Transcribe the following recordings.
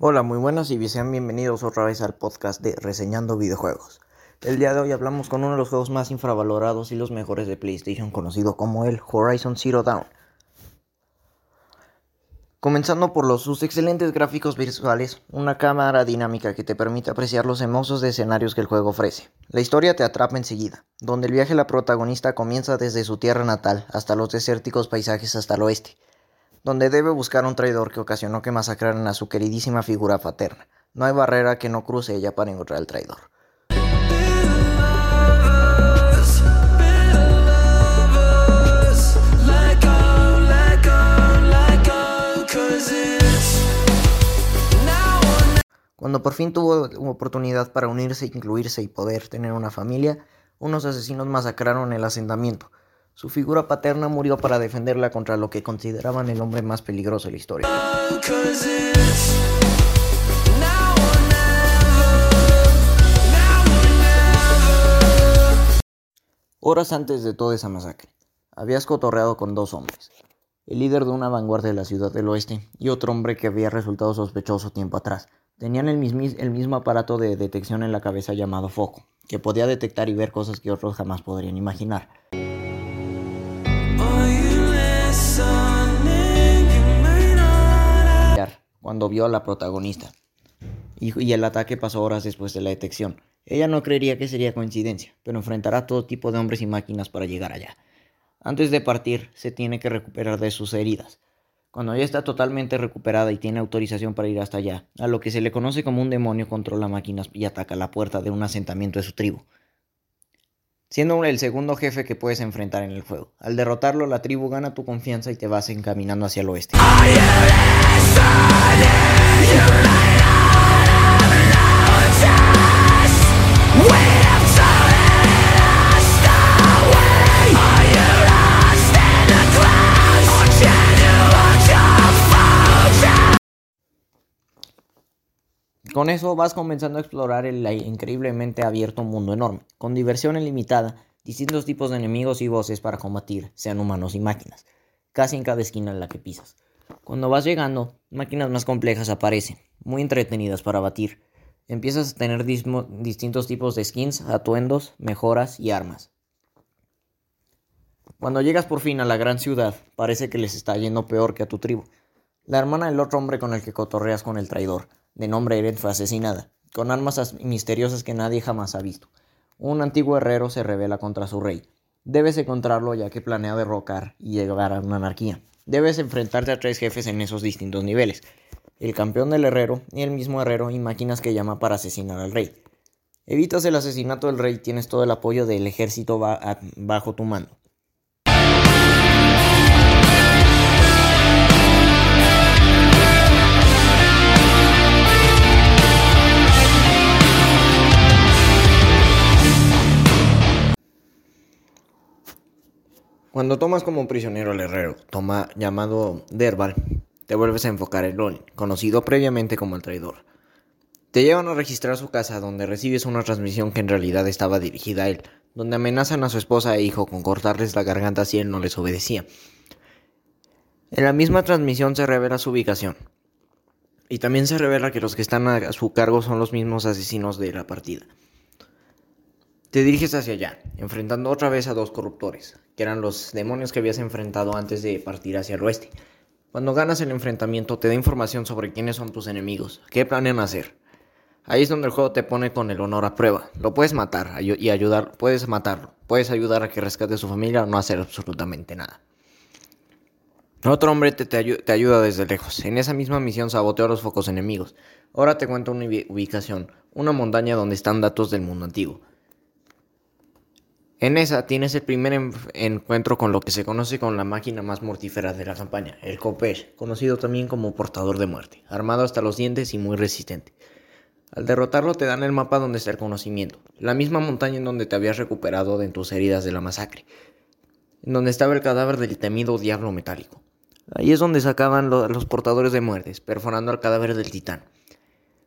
Hola, muy buenas y sean bienvenidos otra vez al podcast de Reseñando Videojuegos. El día de hoy hablamos con uno de los juegos más infravalorados y los mejores de PlayStation, conocido como el Horizon Zero Dawn. Comenzando por los, sus excelentes gráficos visuales, una cámara dinámica que te permite apreciar los hermosos escenarios que el juego ofrece. La historia te atrapa enseguida, donde el viaje de la protagonista comienza desde su tierra natal hasta los desérticos paisajes hasta el oeste donde debe buscar un traidor que ocasionó que masacraran a su queridísima figura paterna. No hay barrera que no cruce ella para encontrar al traidor. Cuando por fin tuvo oportunidad para unirse, incluirse y poder tener una familia, unos asesinos masacraron el asentamiento, su figura paterna murió para defenderla contra lo que consideraban el hombre más peligroso de la historia. Horas antes de toda esa masacre, habías cotorreado con dos hombres, el líder de una vanguardia de la ciudad del oeste y otro hombre que había resultado sospechoso tiempo atrás. Tenían el, el mismo aparato de detección en la cabeza llamado foco, que podía detectar y ver cosas que otros jamás podrían imaginar. Cuando vio a la protagonista. Y, el ataque pasó horas después de la detección. Ella no creería que sería coincidencia, pero enfrentará todo tipo de hombres y máquinas para llegar allá. Antes de partir, se tiene que recuperar de sus heridas. Cuando ella está totalmente recuperada y tiene autorización para ir hasta allá, a lo que se le conoce como un demonio controla máquinas y ataca la puerta de un asentamiento de su tribu siendo el segundo jefe que puedes enfrentar en el juego. Al derrotarlo, la tribu gana tu confianza y te vas encaminando hacia el oeste. Con eso vas comenzando a explorar el increíblemente abierto mundo enorme, con diversión ilimitada, distintos tipos de enemigos y voces para combatir, sean humanos y máquinas, casi en cada esquina en la que pisas. Cuando vas llegando, máquinas más complejas aparecen, muy entretenidas para batir. Empiezas a tener distintos tipos de skins, atuendos, mejoras y armas. Cuando llegas por fin a la gran ciudad, parece que les está yendo peor que a tu tribu. La hermana del otro hombre con el que cotorreas con el traidor de nombre Eren fue asesinada, con armas misteriosas que nadie jamás ha visto. Un antiguo herrero se revela contra su rey. Debes encontrarlo ya que planea derrocar y llegar a una anarquía. Debes enfrentarte a tres jefes en esos distintos niveles. El campeón del herrero y el mismo herrero y máquinas que llama para asesinar al rey. Evitas el asesinato del rey, tienes todo el apoyo del ejército bajo tu mando. Cuando tomas como prisionero al herrero, toma llamado Derval, te vuelves a enfocar en Lol, conocido previamente como el traidor. Te llevan a registrar su casa donde recibes una transmisión que en realidad estaba dirigida a él, donde amenazan a su esposa e hijo con cortarles la garganta si él no les obedecía. En la misma transmisión se revela su ubicación. Y también se revela que los que están a su cargo son los mismos asesinos de la partida. Te diriges hacia allá, enfrentando otra vez a dos corruptores, que eran los demonios que habías enfrentado antes de partir hacia el oeste. Cuando ganas el enfrentamiento te da información sobre quiénes son tus enemigos, qué planean hacer. Ahí es donde el juego te pone con el honor a prueba. Lo puedes matar y ayudar, puedes matarlo, puedes ayudar a que rescate a su familia o no hacer absolutamente nada. Otro hombre te, ayuda desde lejos. En esa misma misión saboteó los focos enemigos. Ahora te cuento una ubicación, una montaña donde están datos del mundo antiguo. En esa tienes el primer encuentro con lo que se conoce como la máquina más mortífera de la campaña, el Kopesh, conocido también como portador de muerte, armado hasta los dientes y muy resistente. Al derrotarlo te dan el mapa donde está el conocimiento, la misma montaña en donde te habías recuperado de tus heridas de la masacre, en donde estaba el cadáver del temido diablo metálico. Ahí es donde sacaban los portadores de muertes, perforando el cadáver del titán.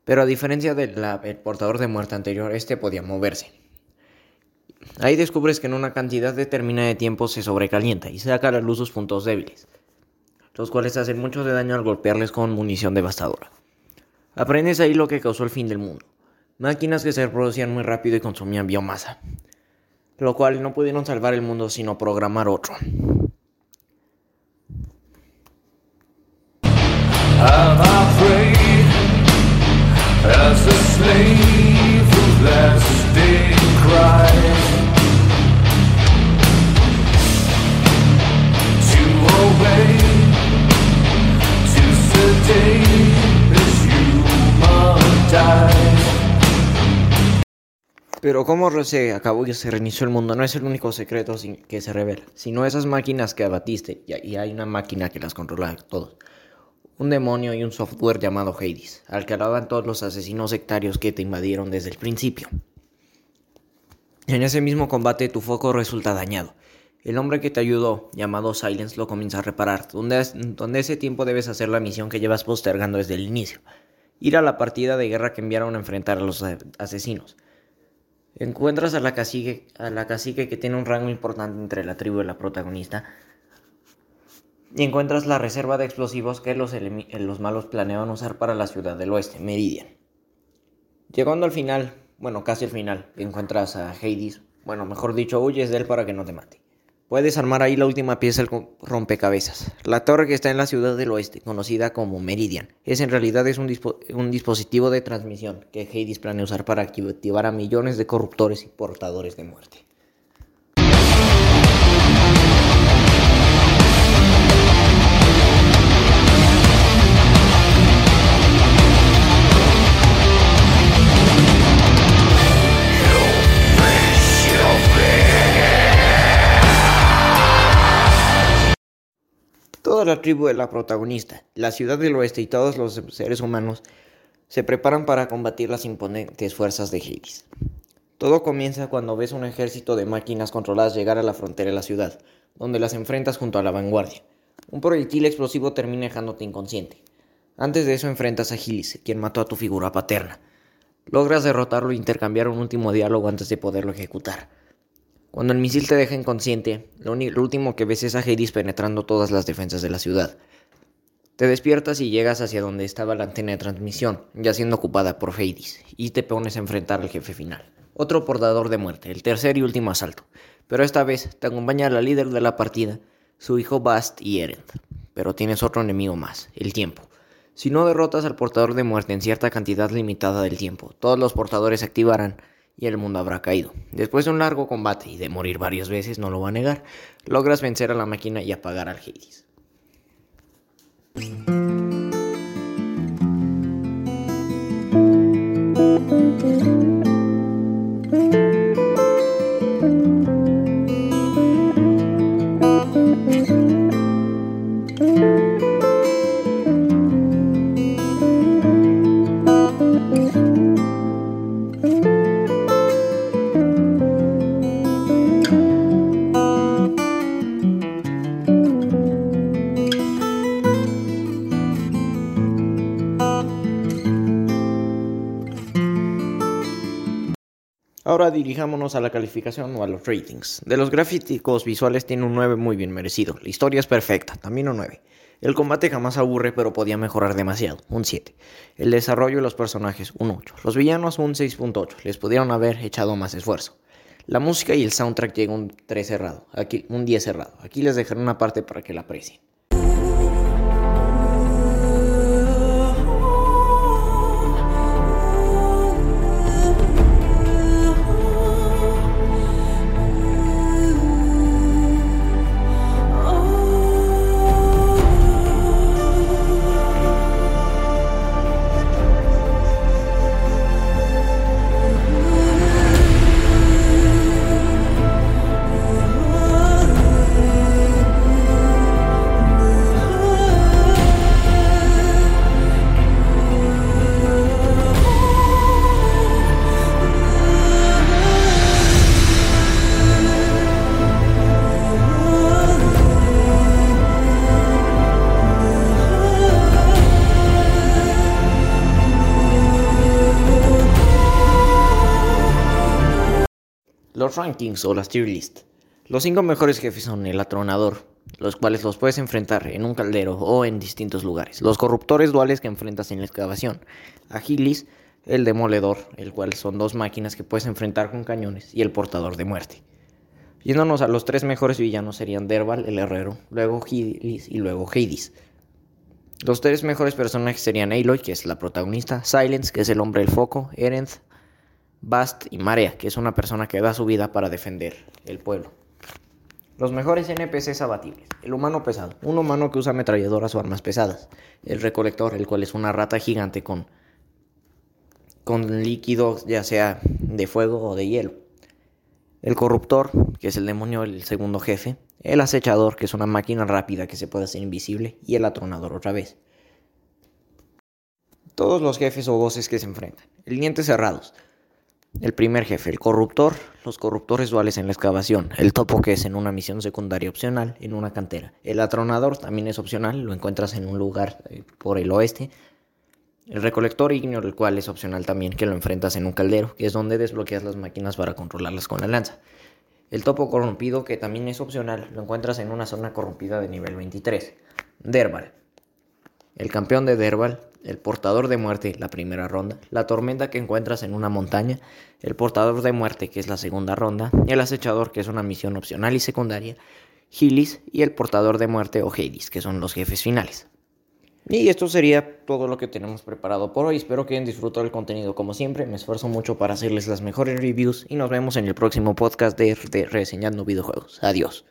Pero a diferencia del portador de muerte anterior, este podía moverse, Ahí descubres que en una cantidad determinada de tiempo se sobrecalienta y saca a la luz sus puntos débiles, los cuales hacen mucho de daño al golpearles con munición devastadora. Aprendes ahí lo que causó el fin del mundo. Máquinas que se reproducían muy rápido y consumían biomasa. Lo cual no pudieron salvar el mundo sino programar otro. Pero cómo se acabó y se reinició el mundo no es el único secreto que se revela, sino esas máquinas que abatiste, y hay una máquina que las controla todos. Un demonio y un software llamado Hades, al que alaban todos los asesinos sectarios que te invadieron desde el principio. En ese mismo combate tu foco resulta dañado. El hombre que te ayudó, llamado Silence, lo comienza a reparar, donde, donde ese tiempo debes hacer la misión que llevas postergando desde el inicio. Ir a la partida de guerra que enviaron a enfrentar a los asesinos. Encuentras a la, cacique, a la cacique que tiene un rango importante entre la tribu y la protagonista. Y encuentras la reserva de explosivos que los, los malos planeaban usar para la ciudad del oeste, Meridian. Llegando al final, bueno, casi al final, encuentras a Hades. Bueno, mejor dicho, huyes de él para que no te mate. Puedes armar ahí la última pieza del rompecabezas. La torre que está en la ciudad del oeste, conocida como Meridian, es en realidad es un, dispositivo de transmisión que Hades planea usar para activar a millones de corruptores y portadores de muerte. Toda la tribu de la protagonista, la ciudad del oeste y todos los seres humanos se preparan para combatir las imponentes fuerzas de Hades. Todo comienza cuando ves un ejército de máquinas controladas llegar a la frontera de la ciudad, donde las enfrentas junto a la vanguardia. Un proyectil explosivo termina dejándote inconsciente. Antes de eso enfrentas a Gillis, quien mató a tu figura paterna. Logras derrotarlo e intercambiar un último diálogo antes de poderlo ejecutar. Cuando el misil te deja inconsciente, lo, último que ves es a Hades penetrando todas las defensas de la ciudad. Te despiertas y llegas hacia donde estaba la antena de transmisión, ya siendo ocupada por Hades, y te pones a enfrentar al jefe final. Otro portador de muerte, el tercer y último asalto. Pero esta vez te acompaña la líder de la partida, su hijo Bast y Erend. Pero tienes otro enemigo más, el tiempo. Si no derrotas al portador de muerte en cierta cantidad limitada del tiempo, todos los portadores se activarán y el mundo habrá caído. Después de un largo combate y de morir varias veces, no lo va a negar, logras vencer a la máquina y apagar al Hades. Ahora dirijámonos a la calificación o a los ratings. De los gráficos visuales tiene un 9 muy bien merecido. La historia es perfecta, también un 9. El combate jamás aburre, pero podía mejorar demasiado, un 7. El desarrollo de los personajes, un 8. Los villanos, un 6.8. Les pudieron haber echado más esfuerzo. La música y el soundtrack llega un 3 cerrado, aquí un 10 cerrado. Aquí les dejaré una parte para que la aprecien. Los rankings o las tier list. Los cinco mejores jefes son el Atronador, los cuales los puedes enfrentar en un caldero o en distintos lugares. Los corruptores duales que enfrentas en la excavación. Agilis, el demoledor, el cual son dos máquinas que puedes enfrentar con cañones, y el portador de muerte. Yéndonos a los tres mejores villanos serían Derval, el herrero, luego Gilis y luego Hades. Los tres mejores personajes serían Aloy, que es la protagonista, Silence, que es el hombre del foco, Erenth, Bast y Marea, que es una persona que da su vida para defender el pueblo. Los mejores NPCs abatibles. El humano pesado, un humano que usa ametralladoras o armas pesadas. El recolector, el cual es una rata gigante con, con líquido ya sea de fuego o de hielo. El corruptor, que es el demonio, el segundo jefe. El acechador, que es una máquina rápida que se puede hacer invisible. Y el atronador otra vez. Todos los jefes o voces que se enfrentan. El dientes cerrados. El primer jefe, el corruptor, los corruptores duales en la excavación, el topo que es en una misión secundaria opcional en una cantera, el atronador también es opcional, lo encuentras en un lugar eh, por el oeste, el recolector ignio, el cual es opcional también, que lo enfrentas en un caldero, que es donde desbloqueas las máquinas para controlarlas con la lanza. El topo corrompido, que también es opcional, lo encuentras en una zona corrompida de nivel 23. Derval. El campeón de Derval el portador de muerte, la primera ronda, la tormenta que encuentras en una montaña, el portador de muerte, que es la segunda ronda, el acechador, que es una misión opcional y secundaria, Gilis y el portador de muerte o Hades, que son los jefes finales. Y esto sería todo lo que tenemos preparado por hoy. Espero que hayan disfrutado el contenido como siempre. Me esfuerzo mucho para hacerles las mejores reviews y nos vemos en el próximo podcast de, de Reseñando Videojuegos. Adiós.